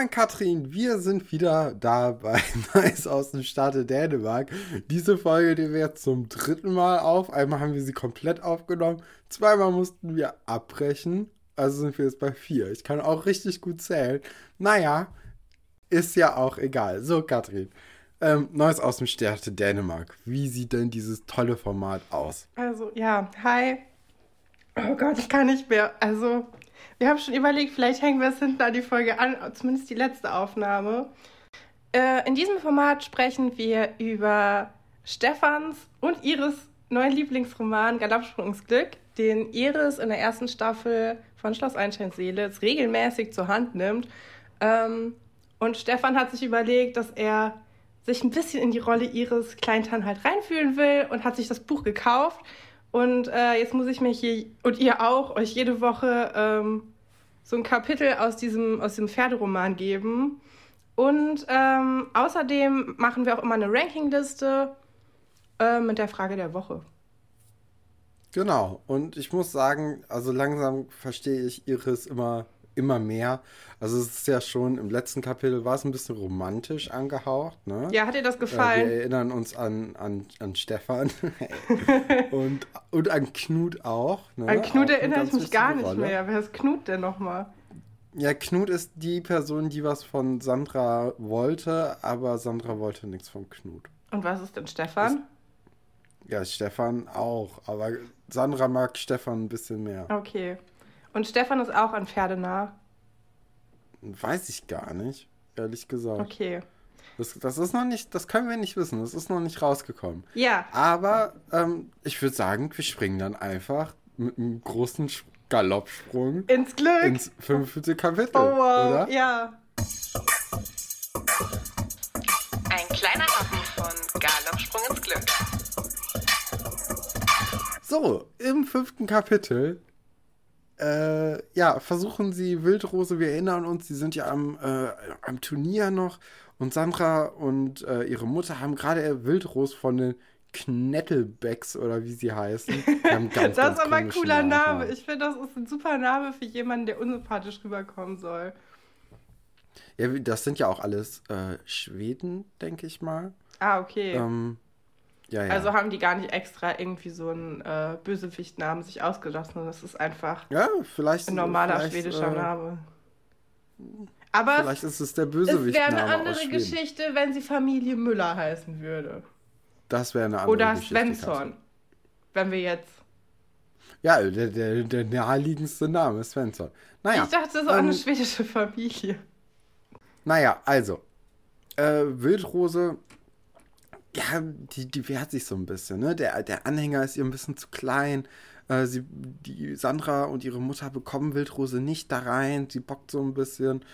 moin Katrin, wir sind wieder da bei Nice aus dem Staate Dänemark. Diese Folge die wir jetzt zum dritten Mal auf. Einmal haben wir sie komplett aufgenommen, zweimal mussten wir abbrechen. Also sind wir jetzt bei vier. Ich kann auch richtig gut zählen. Naja, ist ja auch egal. So, Katrin. Ähm, Neues aus dem Staate Dänemark. Wie sieht denn dieses tolle Format aus? Also, ja, hi. Oh Gott, ich kann nicht mehr. Also, wir haben schon überlegt, vielleicht hängen wir es hinten an die Folge an, zumindest die letzte Aufnahme. Äh, in diesem Format sprechen wir über Stefans und Iris neuen Lieblingsroman Galoppsprung ins Glück, den Iris in der ersten Staffel von Schloss Einsteinseele jetzt regelmäßig zur Hand nimmt. Ähm, und Stefan hat sich überlegt, dass er sich ein bisschen in die Rolle Iris Kleintan halt reinfühlen will und hat sich das Buch gekauft und äh, jetzt muss ich mir hier und ihr auch euch jede Woche ähm, so ein Kapitel aus diesem, aus dem Pferderoman geben. Und ähm, außerdem machen wir auch immer eine Rankingliste äh, mit der Frage der Woche. Genau. Und ich muss sagen, also langsam verstehe ich Iris immer immer mehr. Also es ist ja schon im letzten Kapitel war es ein bisschen romantisch angehaucht. Ne? Ja, hat dir das gefallen? Äh, wir erinnern uns an, an, an Stefan und, und an Knut auch. Ne? An Knut erinnere ich mich gar nicht Rolle. mehr. Wer ist Knut denn nochmal? Ja, Knut ist die Person, die was von Sandra wollte, aber Sandra wollte nichts von Knut. Und was ist denn Stefan? Ist, ja, Stefan auch, aber Sandra mag Stefan ein bisschen mehr. Okay. Und Stefan ist auch an Pferdenah. Weiß ich gar nicht, ehrlich gesagt. Okay. Das, das ist noch nicht, das können wir nicht wissen. Das ist noch nicht rausgekommen. Ja. Aber ähm, ich würde sagen, wir springen dann einfach mit einem großen Galoppsprung ins Glück. Ins fünfte Kapitel. Oh wow, oder? ja. Ein kleiner Happen von Galoppsprung ins Glück. So, im fünften Kapitel äh, ja, versuchen sie Wildrose, wir erinnern uns, sie sind ja am, äh, am Turnier noch und Sandra und äh, ihre Mutter haben gerade Wildrose von den Knettelbecks oder wie sie heißen. Ganz, das ganz ist aber ein cooler Name. Ich finde, das ist ein super Name für jemanden, der unsympathisch rüberkommen soll. Ja, das sind ja auch alles äh, Schweden, denke ich mal. Ah, okay. Ähm, ja, ja. Also haben die gar nicht extra irgendwie so einen äh, Bösewicht-Namen sich ausgedacht, sondern das ist einfach ja, vielleicht, ein normaler schwedischer äh, Name. Aber vielleicht ist es der Bösewicht. Es wäre eine andere Geschichte, wenn sie Familie Müller heißen würde. Das wäre eine andere Oder Geschichte. Oder Svensson. Wenn wir jetzt. Ja, der, der, der naheliegendste Name ist Svensson. Naja, ich dachte, das ist auch ähm, eine schwedische Familie. Naja, also. Äh, Wildrose ja, die, die wehrt sich so ein bisschen. Ne? Der, der Anhänger ist ihr ein bisschen zu klein. Äh, sie, die Sandra und ihre Mutter bekommen Wildrose nicht da rein. Sie bockt so ein bisschen.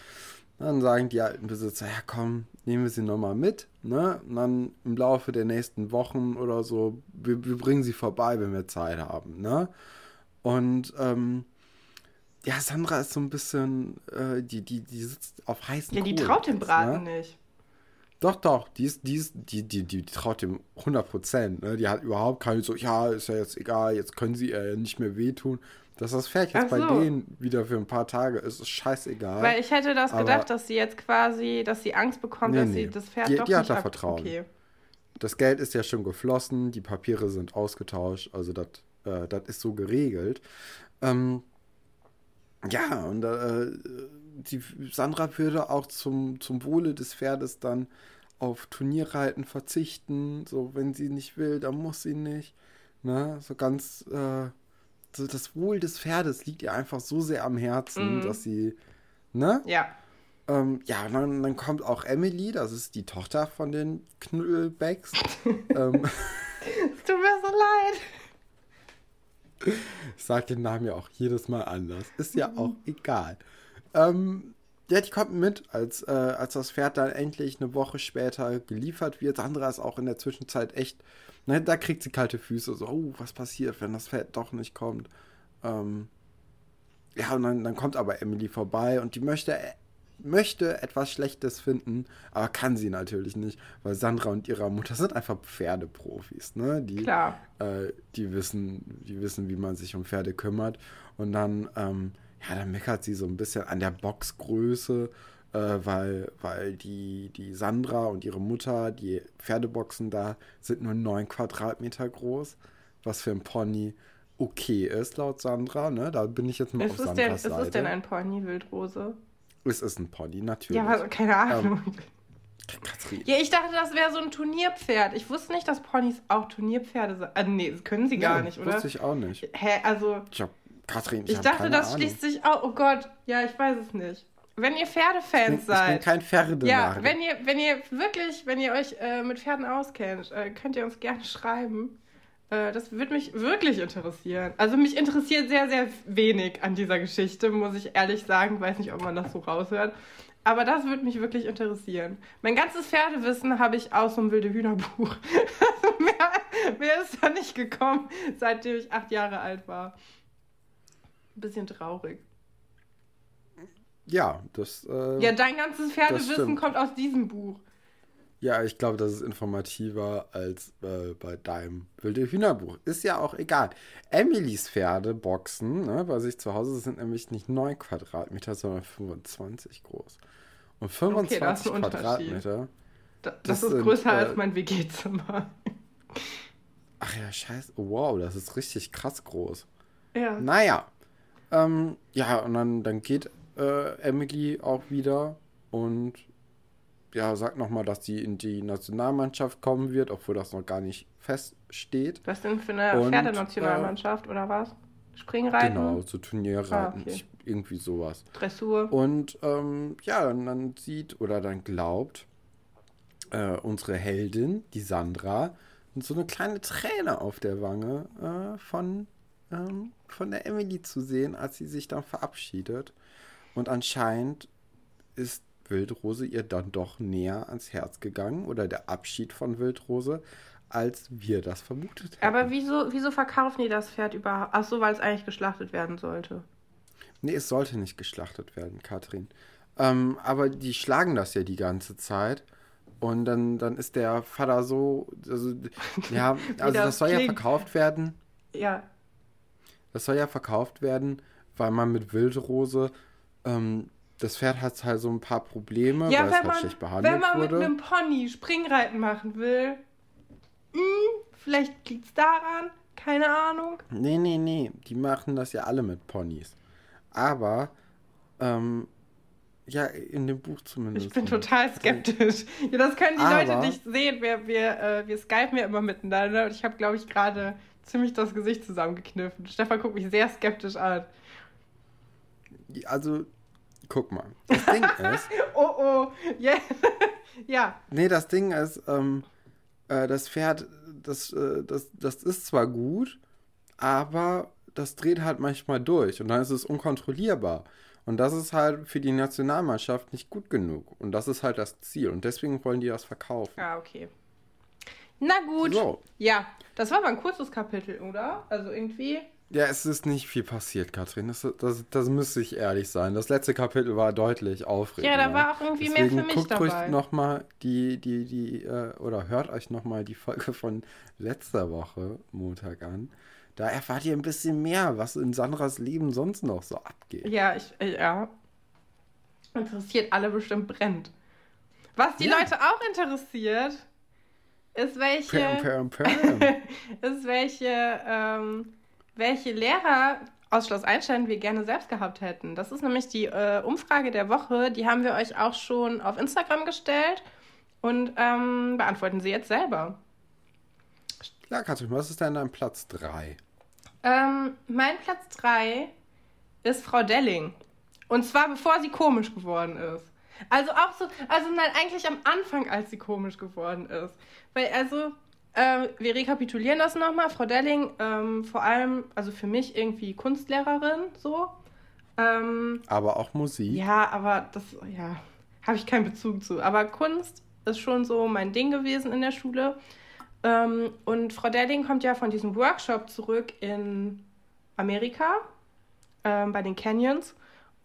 Dann sagen die alten Besitzer, ja komm, nehmen wir sie nochmal mit. Ne? Und dann im Laufe der nächsten Wochen oder so, wir, wir bringen sie vorbei, wenn wir Zeit haben. Ne? Und ähm, ja, Sandra ist so ein bisschen, äh, die, die, die sitzt auf heißen Ja, die traut dem Braten ne? nicht. Doch, doch, die ist, die ist, die, die, die, die traut dem 100 Prozent. Ne? Die hat überhaupt keine so, ja, ist ja jetzt egal, jetzt können sie äh, nicht mehr wehtun. Dass das Pferd jetzt so. bei denen wieder für ein paar Tage ist, ist scheißegal. Weil ich hätte das gedacht, dass sie jetzt quasi, dass sie Angst bekommt, nee, dass nee. sie das Pferd die, doch die nicht hat da Vertrauen. Okay. Das Geld ist ja schon geflossen, die Papiere sind ausgetauscht, also das äh, ist so geregelt. Ähm, ja, und äh, die Sandra würde auch zum, zum Wohle des Pferdes dann auf Turnierreiten verzichten. So, wenn sie nicht will, dann muss sie nicht. Ne? So ganz, äh, so das Wohl des Pferdes liegt ihr einfach so sehr am Herzen, mhm. dass sie, ne? Ja. Ähm, ja, dann, dann, kommt auch Emily, das ist die Tochter von den Knüppelbecks. ähm, es tut mir so leid. Ich sage den Namen ja auch jedes Mal anders. Ist ja mhm. auch egal. Ähm, ja, die kommt mit, als, äh, als das Pferd dann endlich eine Woche später geliefert wird. Sandra ist auch in der Zwischenzeit echt, ne, da kriegt sie kalte Füße. So, oh, was passiert, wenn das Pferd doch nicht kommt? Ähm, ja, und dann, dann kommt aber Emily vorbei und die möchte, möchte etwas Schlechtes finden, aber kann sie natürlich nicht, weil Sandra und ihre Mutter sind einfach Pferdeprofis, ne? Die, Klar. Äh, die, wissen, die wissen, wie man sich um Pferde kümmert. Und dann, ähm, ja, dann meckert sie so ein bisschen an der Boxgröße. Äh, weil, weil die, die Sandra und ihre Mutter, die Pferdeboxen da, sind nur 9 Quadratmeter groß, was für ein Pony okay ist, laut Sandra. Ne? Da bin ich jetzt mal Ist auf Sandras denn, ist Seite. es denn ein Pony, Wildrose? es ist ein Pony, natürlich. Ja, aber keine Ahnung. Katrin. Ja, ich dachte, das wäre so ein Turnierpferd. Ich wusste nicht, dass Ponys auch Turnierpferde sind. Also, nee, das können sie gar Ja, nicht, oder? Wusste ich auch nicht. Hä, also, Ich hab, Katrin, ich, ich dachte, das Ahnung. schließt sich auch. Oh Gott, ja, ich weiß es nicht. Wenn ihr ich bin, Pferdefans ich bin seid. kein Pferdenarr. Ja, wenn ihr, wenn ihr wirklich, wenn ihr euch äh, mit Pferden auskennt, äh, könnt ihr uns gerne schreiben. Äh, das würde mich wirklich interessieren. Also mich interessiert sehr, sehr wenig an dieser Geschichte, muss ich ehrlich sagen. Weiß nicht, ob man das so raushört. Aber das würde mich wirklich interessieren. Mein ganzes Pferdewissen habe ich aus so einem wilde Hühnerbuch. Also mehr, mehr ist da nicht gekommen, seitdem ich acht Jahre alt war. Ein bisschen traurig. Ja, das. Äh, Ja, dein ganzes Pferdewissen kommt aus diesem Buch. Ja, ich glaube, das ist informativer als äh, bei deinem wilde Hühnerbuch. Ist ja auch egal. Emilys Pferdeboxen ne, bei sich zu Hause sind nämlich nicht 9 Quadratmeter, sondern 25 groß. Und 25 da ist ein Unterschied. Quadratmeter. Da- Das, Das ist sind, größer äh, als mein WG-Zimmer. Ach ja, scheiße. Wow, das ist richtig krass groß. Ja. Naja. Ähm, ja, und dann, dann geht äh, Emily auch wieder und ja, sagt nochmal, dass sie in die Nationalmannschaft kommen wird, obwohl das noch gar nicht feststeht. Was denn für eine Und, Pferdenationalmannschaft oder was? Springreiten? Genau, so Turnierreiten, Ah, okay. irgendwie sowas. Dressur? Und ähm, ja, dann, dann sieht oder dann glaubt äh, unsere Heldin, die Sandra, so eine kleine Träne auf der Wange äh, von, ähm, von der Emily zu sehen, als sie sich dann verabschiedet. Und anscheinend ist Wildrose ihr dann doch näher ans Herz gegangen oder der Abschied von Wildrose, als wir das vermutet hätten. Aber wieso, wieso verkaufen die das Pferd überhaupt? Ach so, weil es eigentlich geschlachtet werden sollte. Nee, es sollte nicht geschlachtet werden, Katrin. Ähm, aber die schlagen das ja die ganze Zeit. Und dann, dann ist der Vater so, also, ja, also das das soll ja klingt. verkauft werden. Ja. Das soll ja verkauft werden, weil man mit Wildrose, ähm, das Pferd hat halt so ein paar Probleme, Ja, weil es wenn halt man, schlecht behandelt wenn man mit wurde. einem Pony Springreiten machen will, hm, vielleicht liegt es daran, keine Ahnung. Nee, nee, nee, die machen das ja alle mit Ponys. Aber, ähm, ja, in dem Buch zumindest. Ich bin total skeptisch. Ja, das können die Aber- Leute nicht sehen. Wir, wir, äh, wir skypen ja immer miteinander und ich habe, glaube ich, gerade ziemlich das Gesicht zusammengekniffen. Stefan guckt mich sehr skeptisch an. Also, guck mal. Das Ding ist, Oh, oh, yeah. ja. Nee, das Ding ist, ähm, äh, das Pferd, das, äh, das, das ist zwar gut, aber das dreht halt manchmal durch und dann ist es unkontrollierbar. Und das ist halt für die Nationalmannschaft nicht gut genug. Und das ist halt das Ziel. Und deswegen wollen die das verkaufen. Ja, okay. Na gut. So. Ja, das war aber ein kurzes Kapitel, oder? Also irgendwie. Ja, es ist nicht viel passiert, Katrin. Das, das, das müsste ich ehrlich sein. Das letzte Kapitel war deutlich aufregender. Ja, da war auch irgendwie mehr Deswegen für mich guckt dabei. ruhig nochmal die, die, die, äh, oder hört euch nochmal die Folge von letzter Woche, Montag an. Da erfahrt ihr ein bisschen mehr, was in Sandras Leben sonst noch so abgeht. Ja, ich, äh, ja. Interessiert alle bestimmt brennt. Was die Ja. Leute auch interessiert, ist welche. Pam, pam, pam. ist welche, ähm, welche Lehrer aus Schloss Einstein wir gerne selbst gehabt hätten. Das ist nämlich die äh, Umfrage der Woche. Die haben wir euch auch schon auf Instagram gestellt und ähm, beantworten sie jetzt selber. ja, Katrin, was ist denn dein Platz 3? Ähm, mein Platz 3 ist Frau Delling. Und zwar bevor sie komisch geworden ist. Also auch so, also nein, eigentlich am Anfang, als sie komisch geworden ist. Weil also, äh, wir rekapitulieren das nochmal. Frau Delling, ähm, vor allem, also für mich irgendwie Kunstlehrerin, so. Ähm, Aber auch Musik. ja, aber das, ja, habe ich keinen Bezug zu. Aber Kunst ist schon so mein Ding gewesen in der Schule. Ähm, und Frau Delling kommt ja von diesem Workshop zurück in Amerika, ähm, bei den Canyons.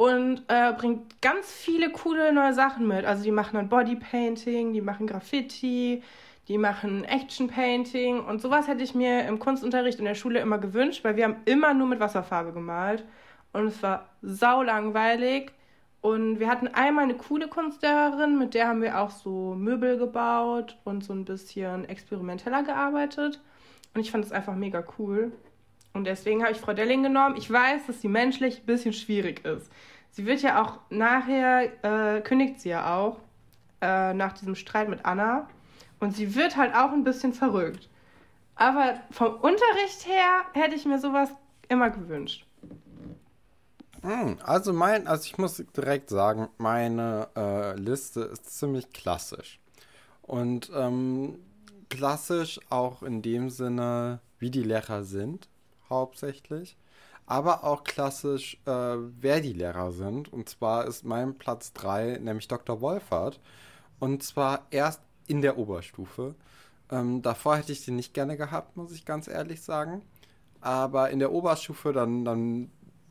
Und äh, bringt ganz viele coole neue Sachen mit. Also die machen dann Bodypainting, die machen Graffiti, die machen Action Painting und sowas hätte ich mir im Kunstunterricht in der Schule immer gewünscht, weil wir haben immer nur mit Wasserfarbe gemalt und es war sau langweilig Und wir hatten einmal eine coole Kunstlehrerin, mit der haben wir auch so Möbel gebaut und so ein bisschen experimenteller gearbeitet. Und ich fand es einfach mega cool. Und deswegen habe ich Frau Delling genommen. Ich weiß, dass sie menschlich ein bisschen schwierig ist. Sie wird ja auch nachher, äh, kündigt sie ja auch, äh, nach diesem Streit mit Anna. Und sie wird halt auch ein bisschen verrückt. Aber vom Unterricht her hätte ich mir sowas immer gewünscht. Hm, also mein, also ich muss direkt sagen, meine äh, Liste ist ziemlich klassisch. Und ähm, klassisch auch in dem Sinne, wie die Lehrer sind, hauptsächlich. Aber auch klassisch, äh, wer die Lehrer sind. Und zwar ist mein Platz 3 nämlich Dr. Wolfert. Und zwar erst in der Oberstufe. Ähm, davor hätte ich den nicht gerne gehabt, muss ich ganz ehrlich sagen. Aber in der Oberstufe, dann, dann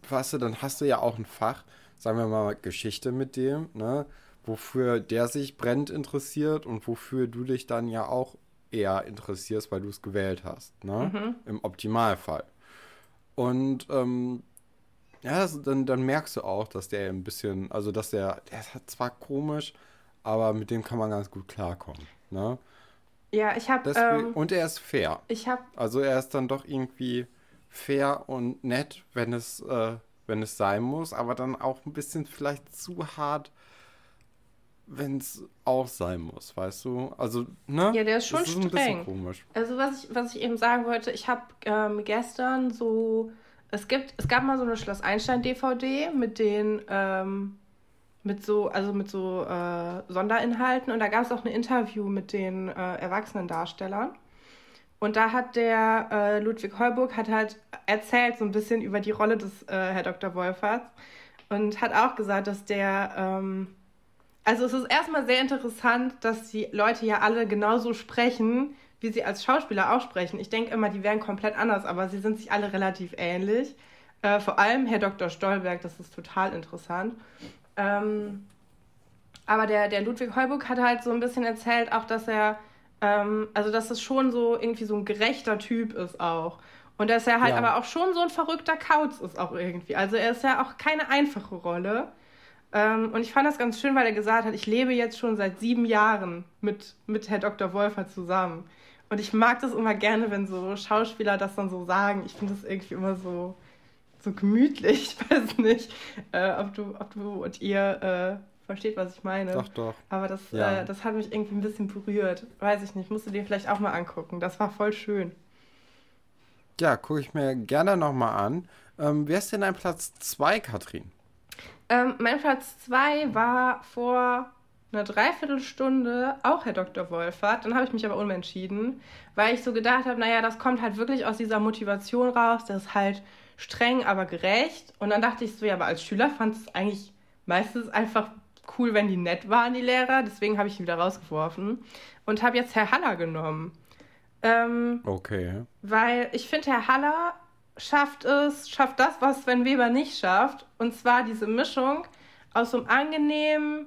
weißt du, dann hast du ja auch ein Fach, sagen wir mal Geschichte mit dem, ne? Wofür der sich brennend interessiert und wofür du dich dann ja auch eher interessierst, weil du es gewählt hast, ne? Mhm. Im Optimalfall. Und ähm, ja, das, dann, dann merkst du auch, dass der ein bisschen, also dass der, der ist halt zwar komisch, aber mit dem kann man ganz gut klarkommen. Ne? Ja, ich habe. Ähm, und er ist fair. ich habe. Also er ist dann doch irgendwie fair und nett, wenn es, äh, wenn es sein muss, aber dann auch ein bisschen vielleicht zu hart, wenn es auch sein muss, weißt du? Also, ne? Ja, der ist schon Das ein streng. bisschen komisch. Also was ich, was ich eben sagen wollte, ich habe ähm, gestern so, es gibt, es gab mal so eine Schloss Einstein DVD mit den, ähm, mit so, also mit so äh, Sonderinhalten und da gab es auch ein Interview mit den äh, erwachsenen Darstellern. Und da hat der äh, Ludwig Heuburg hat halt erzählt so ein bisschen über die Rolle des äh, Herr Dr. Wolferts und hat auch gesagt, dass der, ähm, also es ist erstmal sehr interessant, dass die Leute ja alle genauso sprechen, wie sie als Schauspieler auch sprechen. Ich denke immer, die wären komplett anders, aber sie sind sich alle relativ ähnlich. Äh, vor allem Herr Dr. Stolberg, das ist total interessant. Ähm, aber der, der Ludwig Heuburg hat halt so ein bisschen erzählt, auch dass er, ähm, also dass es schon so irgendwie so ein gerechter Typ ist auch. Und dass er halt Ja. aber auch schon so ein verrückter Kauz ist auch irgendwie. Also er ist ja auch keine einfache Rolle. Ähm, und ich fand das ganz schön, weil er gesagt hat, ich lebe jetzt schon seit sieben Jahren mit, mit Herr Dr. Wolfer zusammen. Und ich mag das immer gerne, wenn so Schauspieler das dann so sagen. Ich finde das irgendwie immer so, so gemütlich. Ich weiß nicht, äh, ob, du, ob du und ihr äh, versteht, was ich meine. Doch, doch. Aber das, Ja. äh, das hat mich irgendwie ein bisschen berührt. Weiß ich nicht, musst du dir vielleicht auch mal angucken. Das war voll schön. Ja, gucke ich mir gerne nochmal an. Ähm, wer ist denn dein Platz 2, Katrin? Ähm, mein Platz 2 war vor einer Dreiviertelstunde auch Herr Dr. Wolfert. Dann habe ich mich aber umentschieden, weil ich so gedacht habe, naja, das kommt halt wirklich aus dieser Motivation raus. Das ist halt streng, aber gerecht. Und dann dachte ich so, ja, aber als Schüler fand es eigentlich meistens einfach cool, wenn die nett waren, die Lehrer. Deswegen habe ich ihn wieder rausgeworfen und habe jetzt Herr Haller genommen. Ähm, Okay. weil ich finde, Herr Haller schafft es, schafft das, was Sven Weber nicht schafft. Und zwar diese Mischung aus so einem angenehmen,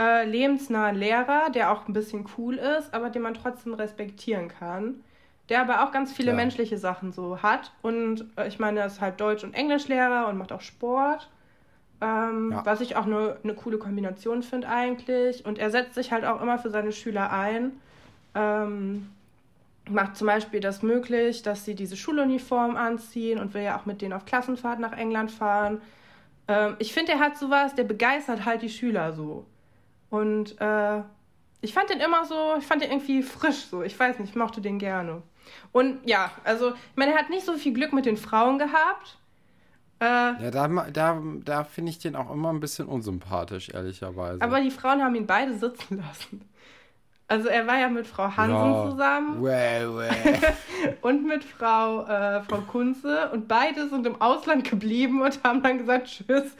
äh, lebensnahen Lehrer, der auch ein bisschen cool ist, aber den man trotzdem respektieren kann. Der aber auch ganz viele Ja. menschliche Sachen so hat. Und äh, ich meine, er ist halt Deutsch- und Englischlehrer und macht auch Sport. Ähm, Ja. Was ich auch eine eine coole Kombination finde eigentlich. Und er setzt sich halt auch immer für seine Schüler ein. Ähm, macht zum Beispiel das möglich, dass sie diese Schuluniform anziehen und will ja auch mit denen auf Klassenfahrt nach England fahren. Ähm, ich finde, er hat sowas, der begeistert halt die Schüler so. Und äh, ich fand den immer so, ich fand den irgendwie frisch so. Ich weiß nicht, ich mochte den gerne. Und ja, also, ich meine, er hat nicht so viel Glück mit den Frauen gehabt. Äh, Ja, da, da, da finde ich den auch immer ein bisschen unsympathisch, ehrlicherweise. aber die Frauen haben ihn beide sitzen lassen. Also er war ja mit Frau Hansen Ja. zusammen. Wäh, wäh. und mit Frau, äh, Frau Kunze und beide sind im Ausland geblieben und haben dann gesagt, tschüss,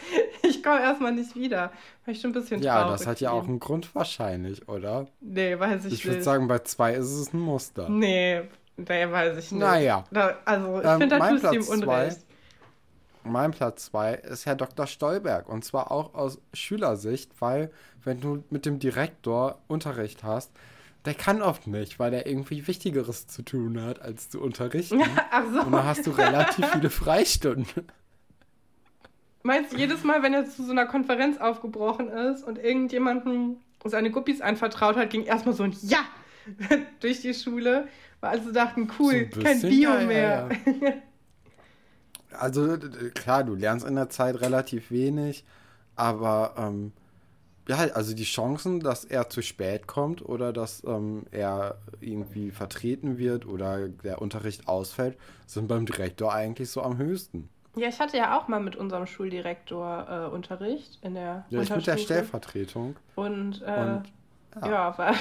ich komme erstmal nicht wieder. War ich schon ein bisschen ja, traurig. das hat ja auch einen Grund wahrscheinlich, oder? Nee, weiß ich, Ich würde nicht. sagen, bei zwei ist es ein Muster. Nee, nee, weiß ich nicht. Naja. Da, also, ich Ähm, finde, da tust du ihm Platz zwei. Mein Platz 2 ist Herr Dr. Stolberg. Und zwar auch aus Schülersicht, weil wenn du mit dem Direktor Unterricht hast, der kann oft nicht, weil er irgendwie Wichtigeres zu tun hat, als zu unterrichten. Ach so. Und dann hast du relativ viele Freistunden. Meinst du, jedes Mal, wenn er zu so einer Konferenz aufgebrochen ist und irgendjemandem seine Guppies anvertraut hat, ging erstmal so ein Ja durch die Schule, weil alle so dachten, cool, So ein kein Bio ja, ja, mehr. Also d- klar, du lernst in der Zeit relativ wenig, aber ähm, ja, also die Chancen, dass er zu spät kommt oder dass ähm, er irgendwie vertreten wird oder der Unterricht ausfällt, sind beim Direktor eigentlich so am höchsten. Ja, ich hatte ja auch mal mit unserem Schuldirektor äh, Unterricht in der Ja, ich mit der. Stellvertretung. Und, äh, Und ja, ja. war,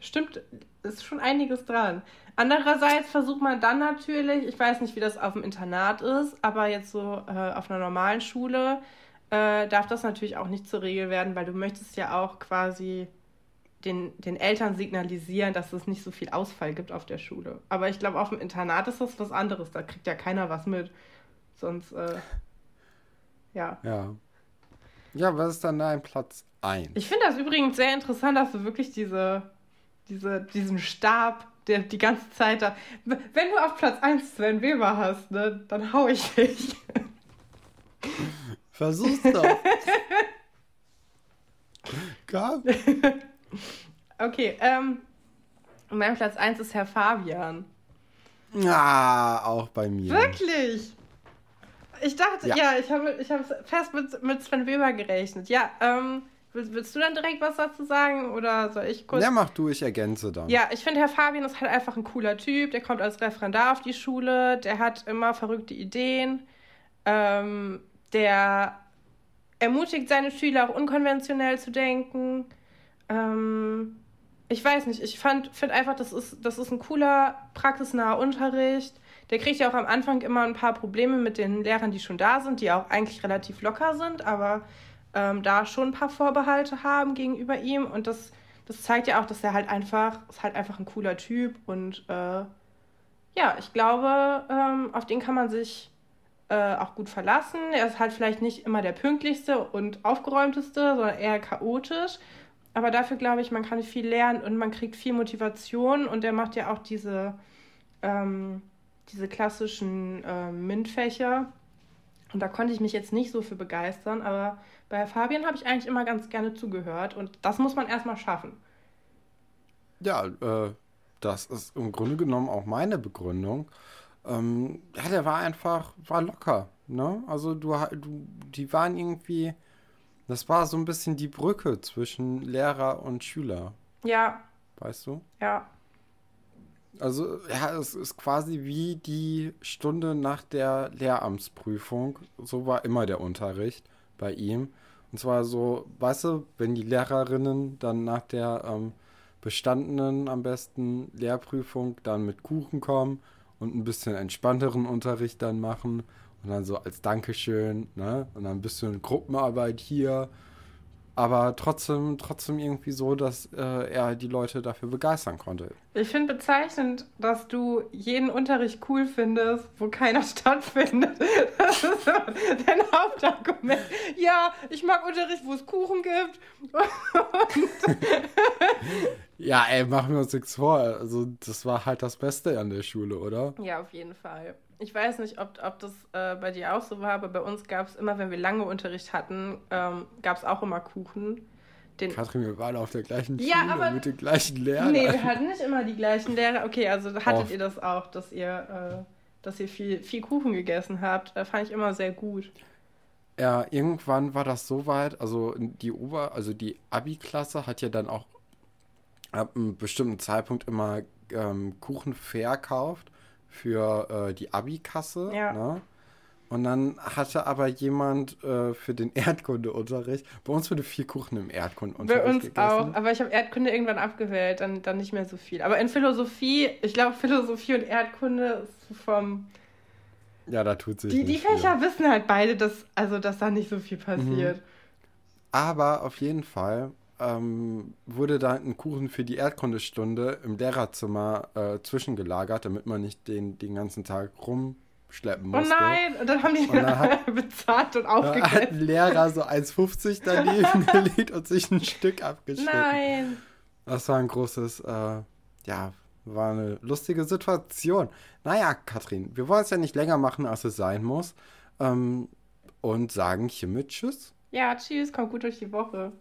stimmt, ist schon einiges dran. Andererseits versucht man dann natürlich, ich weiß nicht, wie das auf dem Internat ist, aber jetzt so äh, auf einer normalen Schule äh, darf das natürlich auch nicht zur Regel werden, weil du möchtest ja auch quasi den, den Eltern signalisieren, dass es nicht so viel Ausfall gibt auf der Schule. Aber ich glaube, auf dem Internat ist das was anderes, da kriegt ja keiner was mit. Sonst, äh, ja. Ja. Ja, was ist dann dein Platz 1? Ich finde das übrigens sehr interessant, dass du wirklich diese, diese, diesen Stab, der die ganze Zeit da. Wenn du auf Platz 1 Sven Weber hast, ne, dann hau ich dich. Versuch's doch. Komm. Okay, ähm. Mein Platz 1 ist Herr Fabian. Ah, auch bei mir. Wirklich? Ich dachte, ja, Ja. ich habe ich fest mit, mit Sven Weber gerechnet. Ja, ähm, willst, willst du dann direkt was dazu sagen oder soll ich kurz? Ja, mach du, ich ergänze dann. Ja, ich finde, Herr Fabian ist halt einfach ein cooler Typ. Der kommt als Referendar auf die Schule. Der hat immer verrückte Ideen. Ähm, der ermutigt seine Schüler auch unkonventionell zu denken. Ähm, ich weiß nicht, ich finde einfach, das ist, das ist ein cooler, praxisnaher Unterricht. Der kriegt ja auch am Anfang immer ein paar Probleme mit den Lehrern, die schon da sind, die auch eigentlich relativ locker sind, aber ähm, da schon ein paar Vorbehalte haben gegenüber ihm. Und das, das zeigt ja auch, dass er halt einfach, ist halt einfach ein cooler Typ. Und äh, ja, ich glaube, ähm, auf den kann man sich äh, auch gut verlassen. Er ist halt vielleicht nicht immer der pünktlichste und aufgeräumteste, sondern eher chaotisch. Aber dafür glaube ich, man kann viel lernen und man kriegt viel Motivation und er macht ja auch diese, ähm, diese klassischen äh, MINT-Fächer. Und da konnte ich mich jetzt nicht so für begeistern, aber bei Fabian habe ich eigentlich immer ganz gerne zugehört und das muss man erstmal schaffen. Ja, äh, das ist im Grunde genommen auch meine Begründung. Ähm, ja, der war einfach, war locker, ne? Also du, du, die waren irgendwie, das war so ein bisschen die Brücke zwischen Lehrer und Schüler, Ja, weißt du? ja, Also, ja, es ist quasi wie die Stunde nach der Lehramtsprüfung. So war immer der Unterricht bei ihm. Und zwar so, weißt du, wenn die Lehrerinnen dann nach der ähm, bestandenen, am besten Lehrprüfung dann mit Kuchen kommen und ein bisschen entspannteren Unterricht dann machen. Und dann so als Dankeschön, ne? Und dann ein bisschen Gruppenarbeit hier. Aber trotzdem, trotzdem irgendwie so, dass äh, er die Leute dafür begeistern konnte. Ich finde bezeichnend, dass du jeden Unterricht cool findest, wo keiner stattfindet. Das ist so dein Hauptargument. Ja, ich mag Unterricht, wo es Kuchen gibt. Ja, ey, machen wir uns nichts vor. Also, das war halt das Beste an der Schule, oder? Ja, auf jeden Fall. Ich weiß nicht, ob, ob das äh, bei dir auch so war, aber bei uns gab es immer, wenn wir lange Unterricht hatten, ähm, gab es auch immer Kuchen. Den, Katrin, wir waren auf der gleichen Ja, Schule aber- mit den gleichen Lehrern. nee, wir hatten nicht immer die gleichen Lehrer. Okay, also hattet Oft. ihr das auch, dass ihr, äh, dass ihr viel, viel Kuchen gegessen habt. Äh, fand ich immer sehr gut. Ja, irgendwann war das so weit, also die Ober-, also die Abi-Klasse hat ja dann auch ab einem bestimmten Zeitpunkt immer ähm, Kuchen verkauft für äh, die Abi-Kasse. Ja. Ne? Und dann hatte aber jemand äh, für den Erdkundeunterricht, bei uns wurde viel Kuchen im Erdkundeunterricht Bei uns gegessen. auch, aber ich habe Erdkunde irgendwann abgewählt, dann, dann nicht mehr so viel. Aber in Philosophie, ich glaube, Philosophie und Erdkunde ist vom. Ja, da tut sich Die, die nicht viel. Fächer wissen halt beide, dass, also, dass da nicht so viel passiert. Aber auf jeden Fall ähm, wurde da ein Kuchen für die Erdkundestunde im Lehrerzimmer äh, zwischengelagert, damit man nicht den, den ganzen Tag rumschleppen Oh musste. nein! Und dann haben die Und hat- bezahlt und Da hat ein aufgegessen. Lehrer so 1,50 daneben gelegt und sich ein Stück abgeschnitten. Nein! Das war ein großes, äh, ja, war eine lustige Situation. Naja, Katrin, wir wollen es ja nicht länger machen, als es sein muss. Ähm, und sagen hiermit Tschüss. Ja, tschüss, kommt gut durch die Woche.